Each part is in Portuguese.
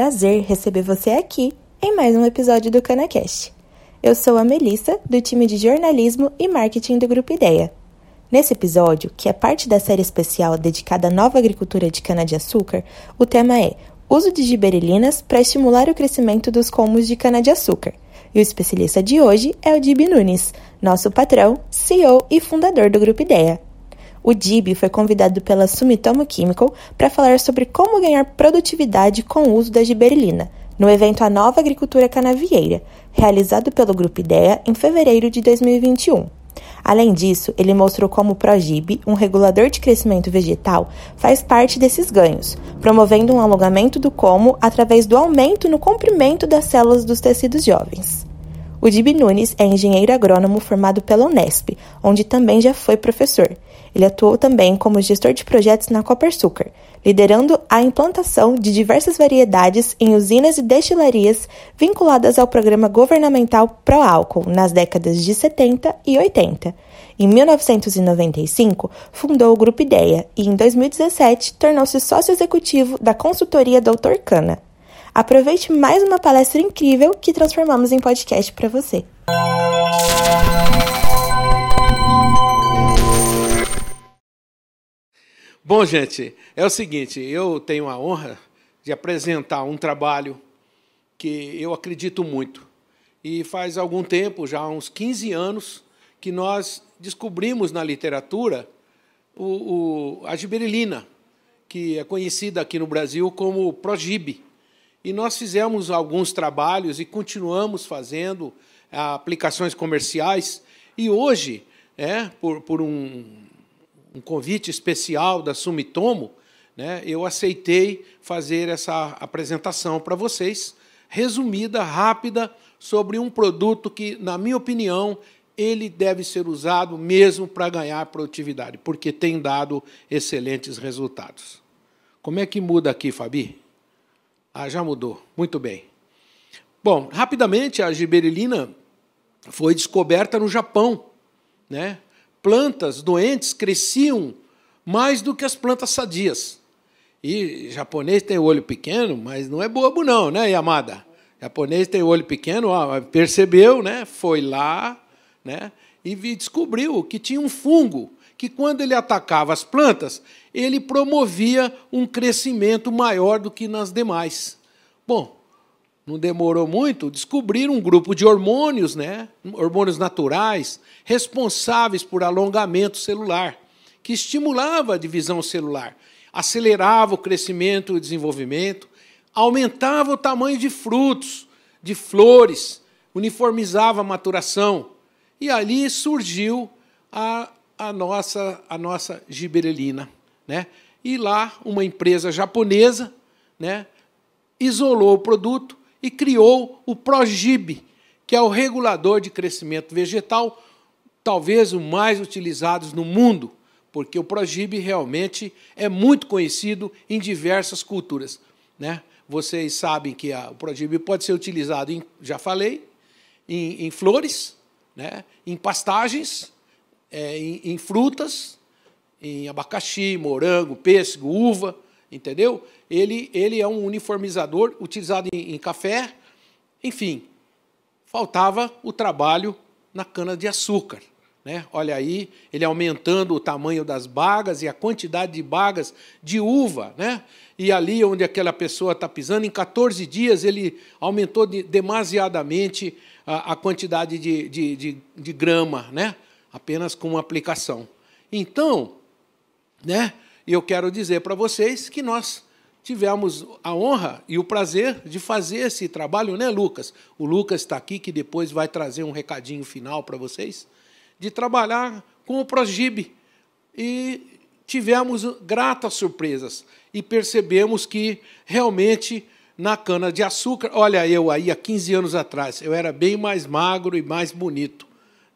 prazer receber você aqui em mais um episódio do CanaCast. Eu sou a Melissa, do time de jornalismo e marketing do Grupo Ideia. Nesse episódio, que é parte da série especial dedicada à nova agricultura de cana-de-açúcar, o tema é Uso de giberelinas para estimular o crescimento dos colmos de cana-de-açúcar. E o especialista de hoje é o Dib Nunes, nosso patrão, CEO e fundador do Grupo Ideia. O Dib foi convidado pela Sumitomo Chemical para falar sobre como ganhar produtividade com o uso da giberelina, no evento A Nova Agricultura Canavieira, realizado pelo Grupo Ideia em fevereiro de 2021. Além disso, ele mostrou como o Progib, um regulador de crescimento vegetal, faz parte desses ganhos, promovendo um alongamento do como através do aumento no comprimento das células dos tecidos jovens. O Dib Nunes é engenheiro agrônomo formado pela Unesp, onde também já foi professor. Ele atuou também como gestor de projetos na Copersucar, liderando a implantação de diversas variedades em usinas e destilarias vinculadas ao programa governamental Proálcool nas décadas de 70 e 80. Em 1995, fundou o Grupo Ideia e, em 2017, tornou-se sócio executivo da consultoria Doutor Cana. Aproveite mais uma palestra incrível que transformamos em podcast para você. Bom, gente, é o seguinte, eu tenho a honra de apresentar um trabalho que eu acredito muito. E faz algum tempo, já uns 15 anos, que nós descobrimos na literatura o, o, a giberelina, que é conhecida aqui no Brasil como progibe. E nós fizemos alguns trabalhos e continuamos fazendo ah, aplicações comerciais. E hoje, é, por, por um, um convite especial da Sumitomo, né, eu aceitei fazer essa apresentação para vocês, resumida, rápida, sobre um produto que, na minha opinião, ele deve ser usado mesmo para ganhar produtividade, porque tem dado excelentes resultados. Como é que muda aqui, Fabi? Ah, já mudou. Muito bem. Bom, rapidamente a giberelina foi descoberta no Japão. Né? Plantas doentes cresciam mais do que as plantas sadias. E japonês tem olho pequeno, mas não é bobo não, né, Yamada? Japonês tem olho pequeno, ó, percebeu, né? Foi lá, né? E descobriu que tinha um fungo que quando ele atacava as plantas, ele promovia um crescimento maior do que nas demais. Bom, não demorou muito, descobriram um grupo de hormônios, né? hormônios naturais, responsáveis por alongamento celular, que estimulava a divisão celular, acelerava o crescimento e desenvolvimento, aumentava o tamanho de frutos, de flores, uniformizava a maturação. E ali surgiu a a nossa, a nossa giberelina. Né? E lá, uma empresa japonesa né, isolou o produto e criou o Progib, que é o regulador de crescimento vegetal, talvez o mais utilizado no mundo, porque o Progib realmente é muito conhecido em diversas culturas. Né? Vocês sabem que a, o Progib pode ser utilizado, em, já falei, em, em flores, né? em pastagens, é, em, em frutas, em abacaxi, morango, pêssego, uva, entendeu? Ele, ele é um uniformizador utilizado em, em café, enfim, faltava o trabalho na cana-de-açúcar. Né? Olha aí, ele aumentando o tamanho das bagas e a quantidade de bagas de uva. Né? E ali onde aquela pessoa está pisando, em 14 dias ele aumentou de, demasiadamente a, a quantidade de, de, de, grama. Né? apenas com uma aplicação. Então, né, eu quero dizer para vocês que nós tivemos a honra e o prazer de fazer esse trabalho, né, Lucas? O Lucas está aqui, que depois vai trazer um recadinho final para vocês, de trabalhar com o Progib. E tivemos gratas surpresas e percebemos que realmente na cana de açúcar, olha eu aí há 15 anos atrás, eu era bem mais magro e mais bonito.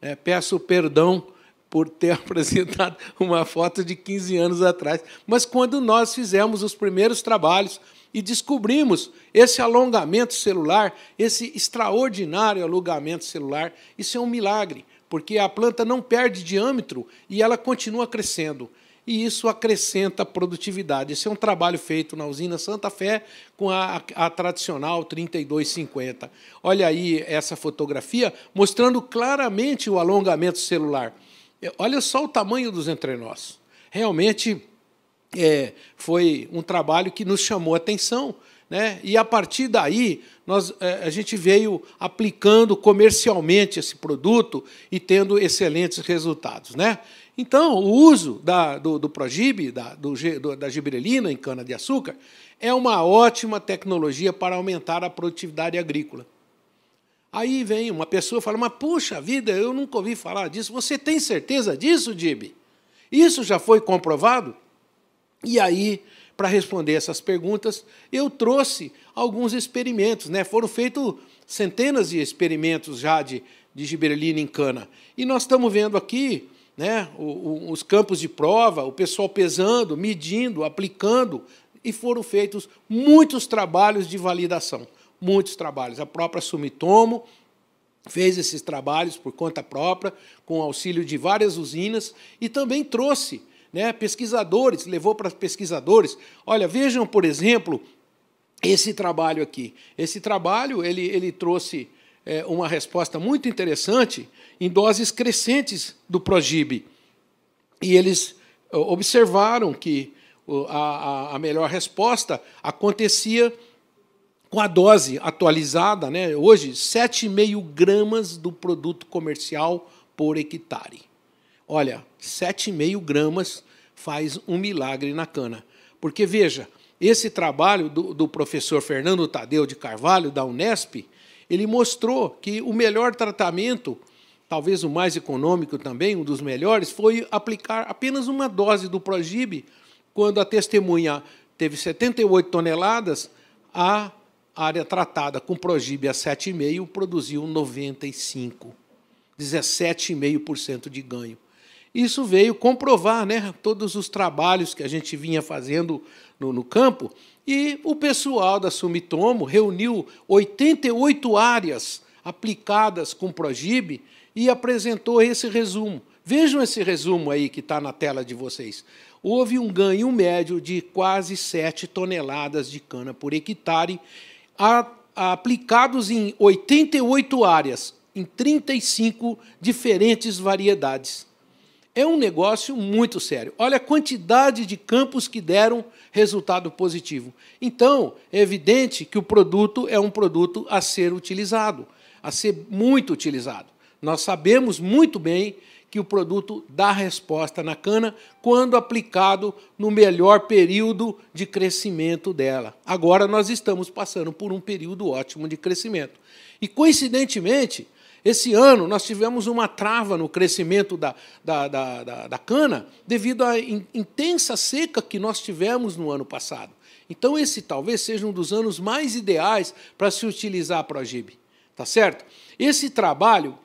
É, peço perdão por ter apresentado uma foto de 15 anos atrás. Mas quando nós fizemos os primeiros trabalhos e descobrimos esse alongamento celular, esse extraordinário alongamento celular, isso é um milagre, porque a planta não perde diâmetro e ela continua crescendo. e isso acrescenta produtividade. Esse é um trabalho feito na usina Santa Fé com a, a, tradicional 3250. Olha aí essa fotografia mostrando claramente o alongamento celular. É, olha só o tamanho dos entrenós. Realmente é, foi um trabalho que nos chamou a atenção. Né? E a partir daí, nós, é, a gente veio aplicando comercialmente esse produto e tendo excelentes resultados. Né? Então, o uso da, do, do Progib, da, do, da gibrelina em cana-de-açúcar, é uma ótima tecnologia para aumentar a produtividade agrícola. Aí vem uma pessoa e fala, mas puxa vida, eu nunca ouvi falar disso. Você tem certeza disso, Dib? Isso já foi comprovado? E aí, para responder essas perguntas, eu trouxe alguns experimentos. Né? Foram feitos centenas de experimentos já de, de em cana. E nós estamos vendo aqui né, os campos de prova, o pessoal pesando, medindo, aplicando, e foram feitos muitos trabalhos de validação. Muitos trabalhos. A própria Sumitomo fez esses trabalhos por conta própria, com auxílio de várias usinas, e também trouxe né, pesquisadores, levou para pesquisadores. Olha, vejam, por exemplo, esse trabalho aqui. Esse trabalho ele, ele trouxe é, uma resposta muito interessante em doses crescentes do Progib. E eles observaram que a, a melhor resposta acontecia com a dose atualizada, né, hoje, 7,5 gramas do produto comercial por hectare. Olha, 7,5 gramas faz um milagre na cana. Porque, veja, esse trabalho do, do, professor Fernando Tadeu de Carvalho, da Unesp, ele mostrou que o melhor tratamento, talvez o mais econômico também, um dos melhores, foi aplicar apenas uma dose do Progib, quando a testemunha teve 78 toneladas, a área tratada com Progib a 7,5 produziu 95, 17,5% de ganho. Isso veio comprovar né, todos os trabalhos que a gente vinha fazendo no, no campo. E o pessoal da Sumitomo reuniu 88 áreas aplicadas com Progib e apresentou esse resumo. Vejam esse resumo aí que está na tela de vocês. Houve um ganho médio de quase 7 toneladas de cana por hectare, aplicados em 88 áreas, em 35 diferentes variedades. É um negócio muito sério. Olha a quantidade de campos que deram resultado positivo. Então, é evidente que o produto é um produto a ser utilizado, a ser muito utilizado. Nós sabemos muito bem que o produto dá resposta na cana quando aplicado no melhor período de crescimento dela. Agora nós estamos passando por um período ótimo de crescimento. E, coincidentemente, esse ano nós tivemos uma trava no crescimento da, da, da, da, da cana devido à intensa seca que nós tivemos no ano passado. Então, esse talvez seja um dos anos mais ideais para se utilizar a Progib. Tá certo? Esse trabalho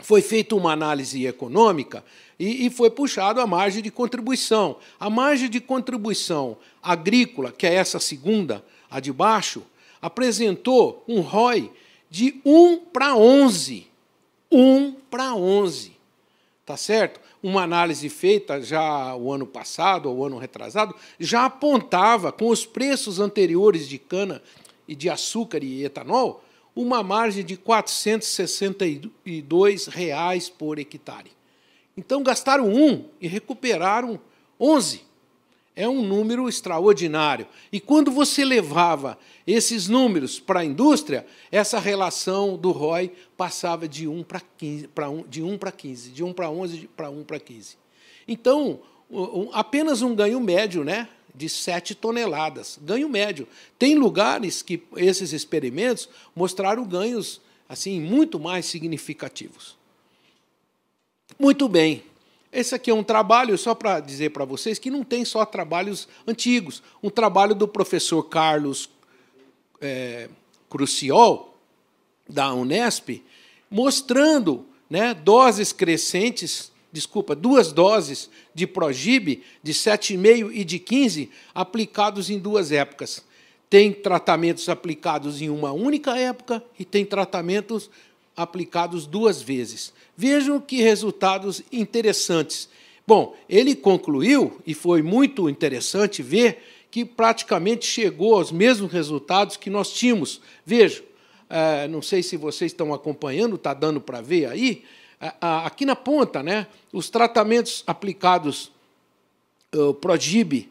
foi feita uma análise econômica e, e, foi puxado a margem de contribuição. A margem de contribuição agrícola, que é essa segunda, a de baixo, apresentou um ROI de 1 para 11. 1 para 11. Tá certo? Uma análise feita já o ano passado, ou o ano retrasado, já apontava, com os preços anteriores de cana e de açúcar e etanol, uma margem de 462 reais por hectare. Então gastaram um e recuperaram 11 é um número extraordinário. E quando você levava esses números para a indústria, essa relação do ROI passava de 1 para 15, para 1, de 1 para 15, de 1 para 11 para 1 para 15. Então, apenas um ganho médio, né? de 7 toneladas, ganho médio. Tem lugares que esses experimentos mostraram ganhos assim muito mais significativos. Muito bem. Esse aqui é um trabalho, só para dizer para vocês, que não tem só trabalhos antigos. Um trabalho do professor Carlos é, Cruciol, da Unesp, mostrando né, doses crescentes, desculpa, duas doses de Progib, de 7,5 e de 15, aplicados em duas épocas. Tem tratamentos aplicados em uma única época e tem tratamentos aplicados duas vezes. Vejam que resultados interessantes. Bom, ele concluiu, e foi muito interessante ver, que praticamente chegou aos mesmos resultados que nós tínhamos. Veja, é, não sei se vocês estão acompanhando, está dando para ver aí, aqui na ponta, né, os tratamentos aplicados o Progib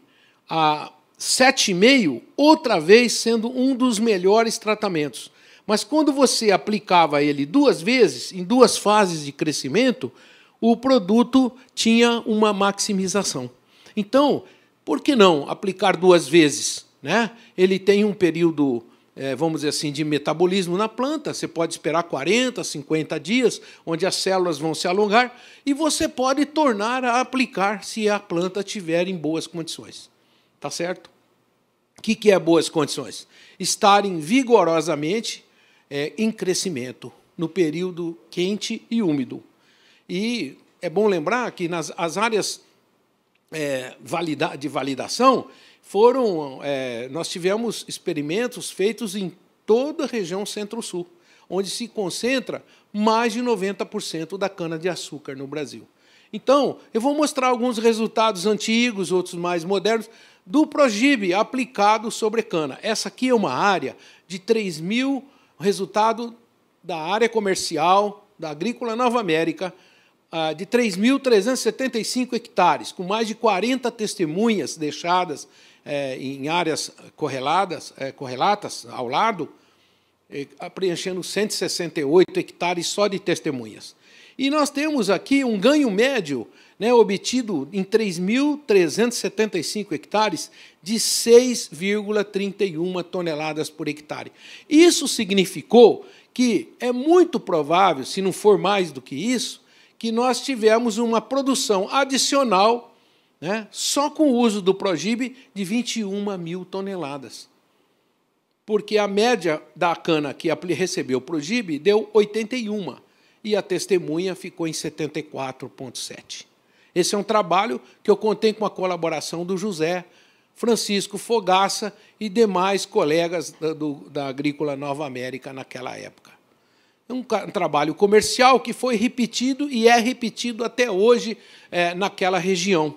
a 7,5, outra vez sendo um dos melhores tratamentos. Mas quando você aplicava ele duas vezes, em duas fases de crescimento, o produto tinha uma maximização. Então, por que não aplicar duas vezes? Né? Ele tem um período é, vamos dizer assim, de metabolismo na planta. Você pode esperar 40, 50 dias, onde as células vão se alongar, e você pode tornar a aplicar se a planta estiver em boas condições. Tá certo? O que, que é boas condições? Estarem vigorosamente é, em crescimento no período quente e úmido. E é bom lembrar que nas as áreas é, valida, de validação, foram, é, nós tivemos experimentos feitos em toda a região centro-sul, onde se concentra mais de 90% da cana-de-açúcar no Brasil. Então, eu vou mostrar alguns resultados antigos, outros mais modernos, do Progib aplicado sobre cana. Essa aqui é uma área de 3 mil, resultado da área comercial da Agrícola Nova América, ah, de 3.375 hectares, com mais de 40 testemunhas deixadas é, em áreas correladas, é, correlatas ao lado, é, preenchendo 168 hectares só de testemunhas. E nós temos aqui um ganho médio né, obtido em 3.375 hectares de 6,31 toneladas por hectare. Isso significou que é muito provável, se não for mais do que isso, que nós tivemos uma produção adicional né, só com o uso do Progib, de 21 mil toneladas. Porque a média da cana que recebeu o Progib deu 81, e a testemunha ficou em 74,7. Esse é um trabalho que eu contei com a colaboração do José, Francisco Fogaça e demais colegas da, do, da Agrícola Nova América naquela época. É um, um, trabalho comercial que foi repetido e é repetido até hoje é, naquela região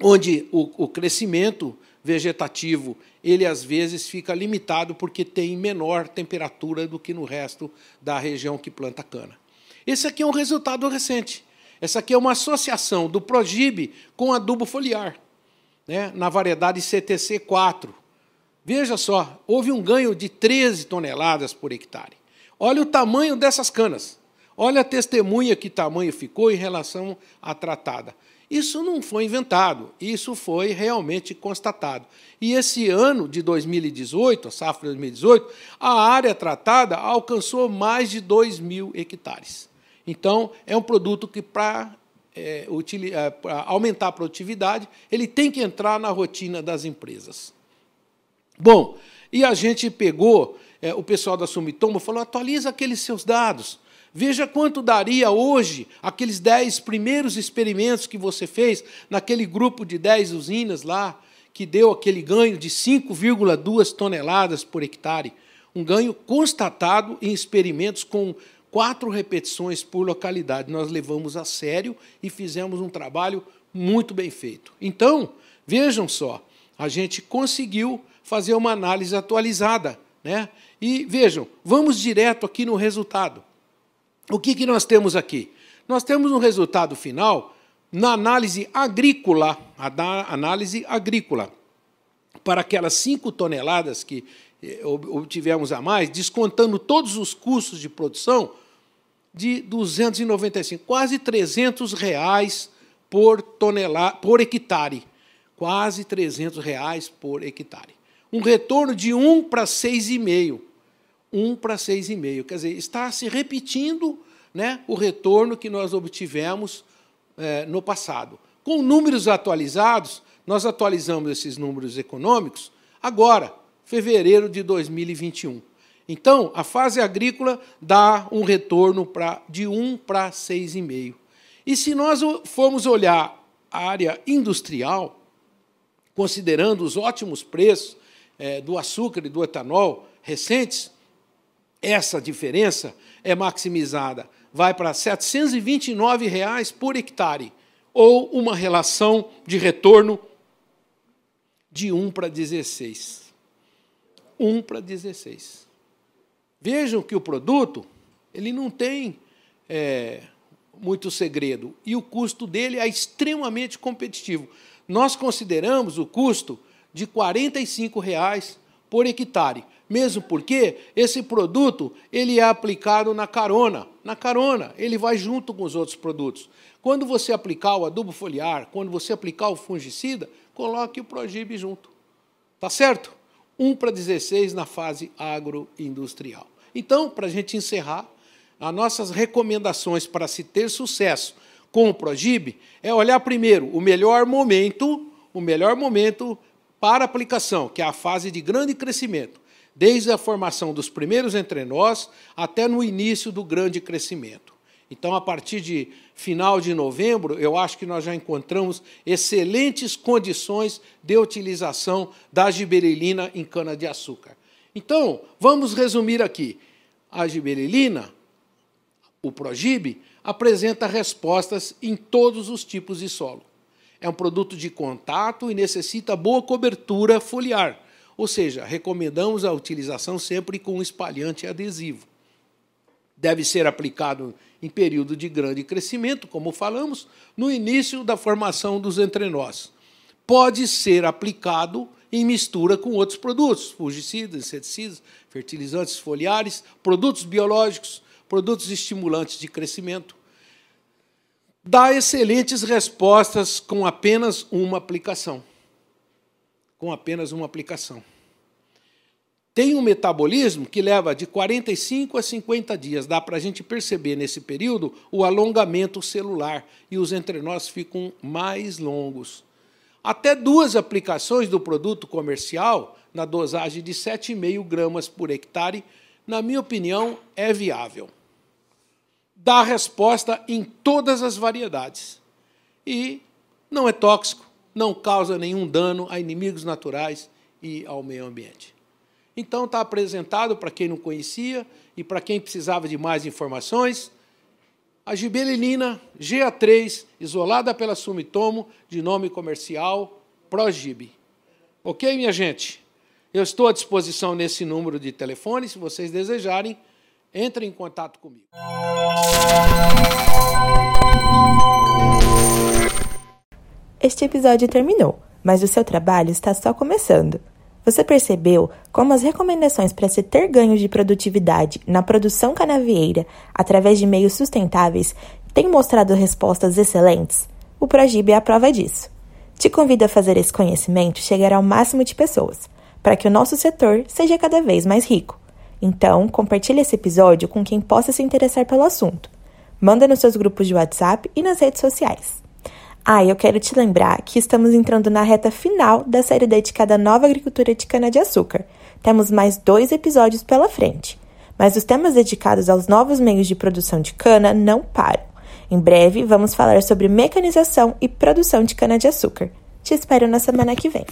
onde o, o crescimento vegetativo ele às vezes fica limitado porque tem menor temperatura do que no resto da região que planta cana. Esse aqui é um resultado recente. Essa aqui é uma associação do Progib com adubo foliar, né, na variedade CTC4. Veja só, houve um ganho de 13 toneladas por hectare. Olha o tamanho dessas canas. Olha a testemunha que tamanho ficou em relação à tratada. Isso não foi inventado, isso foi realmente constatado. E esse ano de 2018, a safra de 2018, a área tratada alcançou mais de 2 mil hectares. Então, é um produto que, para é, é aumentar a produtividade, ele tem que entrar na rotina das empresas. Bom, e a gente pegou, é, o pessoal da Sumitomo falou, atualiza aqueles seus dados. Veja quanto daria hoje aqueles dez primeiros experimentos que você fez naquele grupo de dez usinas lá, que deu aquele ganho de 5,2 toneladas por hectare. Um ganho constatado em experimentos com quatro repetições por localidade. Nós levamos a sério e fizemos um trabalho muito bem feito. Então, vejam só, a gente conseguiu fazer uma análise atualizada. Né? E vejam, vamos direto aqui no resultado. O que, que nós temos aqui? Nós temos um resultado final na análise agrícola, a análise agrícola, para aquelas 5 toneladas que eh, obtivemos a mais, descontando todos os custos de produção, de 295, quase 300 reais por, tonelada, por hectare. Quase 300 reais por hectare. Um retorno de 1 para 6,5. 1 para 6,5. Quer dizer, está se repetindo né, o retorno que nós obtivemos é, no passado. Com números atualizados, nós atualizamos esses números econômicos agora, fevereiro de 2021. Então, a fase agrícola dá um retorno pra, de 1 para 6,5. E se nós formos olhar a área industrial, considerando os ótimos preços é, do açúcar e do etanol recentes, essa diferença é maximizada, vai para 729 reais por hectare, ou uma relação de retorno de 1 para 16. 1 para 16. Vejam que o produto ele não tem é, muito segredo e o custo dele é extremamente competitivo. Nós consideramos o custo de 45 reais por hectare, mesmo porque esse produto ele é aplicado na carona. Na carona, ele vai junto com os outros produtos. Quando você aplicar o adubo foliar, quando você aplicar o fungicida, coloque o Progib junto. Tá certo? 1 para 16 na fase agroindustrial. Então, para a gente encerrar, as nossas recomendações para se ter sucesso com o Progib é olhar primeiro o melhor momento, o melhor momento para aplicação, que é a fase de grande crescimento, desde a formação dos primeiros entrenós até no início do grande crescimento. Então, a partir de final de novembro, eu acho que nós já encontramos excelentes condições de utilização da giberelina em cana-de-açúcar. Então, vamos resumir aqui. A giberelina o Progib apresenta respostas em todos os tipos de solo. É um produto de contato e necessita boa cobertura foliar, ou seja, recomendamos a utilização sempre com espalhante adesivo. Deve ser aplicado em período de grande crescimento, como falamos, no início da formação dos entrenós. Pode ser aplicado em mistura com outros produtos, fungicidas, inseticidas, fertilizantes foliares, produtos biológicos, produtos estimulantes de crescimento, dá excelentes respostas com apenas uma aplicação. Com apenas uma aplicação. Tem um metabolismo que leva de 45 a 50 dias. Dá para a gente perceber nesse período o alongamento celular e os entrenós ficam mais longos. Até duas aplicações do produto comercial, na dosagem de 7,5 gramas por hectare, na minha opinião, é viável dá resposta em todas as variedades. E não é tóxico, não causa nenhum dano a inimigos naturais e ao meio ambiente. Então está apresentado para quem não conhecia e para quem precisava de mais informações, a gibelinina GA3, isolada pela Sumitomo, de nome comercial Progib. Ok, minha gente? Eu estou à disposição nesse número de telefone, se vocês desejarem, entre em contato comigo. Este episódio terminou, mas o seu trabalho está só começando. Você percebeu como as recomendações para se ter ganhos de produtividade na produção canavieira através de meios sustentáveis têm mostrado respostas excelentes? O Progib é a prova disso. Te convido a fazer esse conhecimento chegar ao máximo de pessoas, para que o nosso setor seja cada vez mais rico. Então, compartilhe esse episódio com quem possa se interessar pelo assunto. Manda nos seus grupos de WhatsApp e nas redes sociais. Ah, eu quero te lembrar que estamos entrando na reta final da série dedicada à nova agricultura de cana-de-açúcar. Temos mais dois episódios pela frente. Mas os temas dedicados aos novos meios de produção de cana não param. Em breve, vamos falar sobre mecanização e produção de cana-de-açúcar. Te espero na semana que vem.